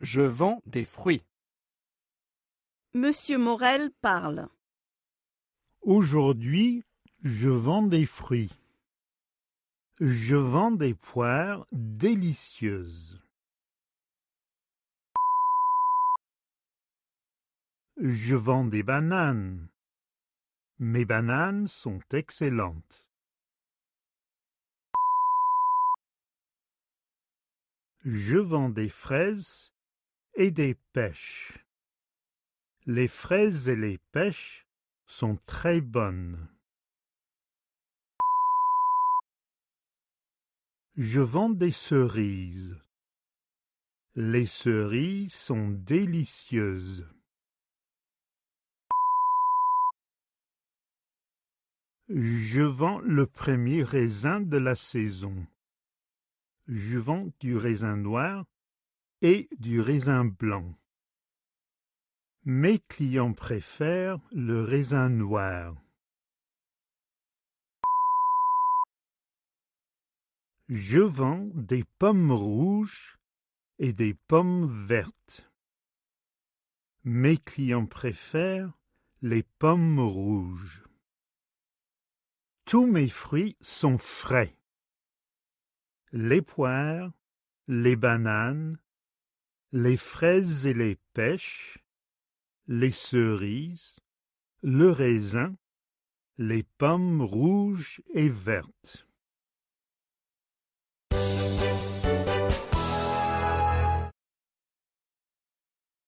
Je vends des fruits. Monsieur Morel parle. Aujourd'hui, je vends des fruits. Je vends des poires délicieuses. Je vends des bananes. Mes bananes sont excellentes. Je vends des fraises et des pêches. Les fraises et les pêches sont très bonnes. Je vends des cerises. Les cerises sont délicieuses. Je vends le premier raisin de la saison. Je vends du raisin noir et du raisin blanc. Mes clients préfèrent le raisin noir. Je vends des pommes rouges et des pommes vertes. Mes clients préfèrent les pommes rouges. Tous mes fruits sont frais. Les poires, les bananes, les fraises et les pêches, les cerises, le raisin, les pommes rouges et vertes.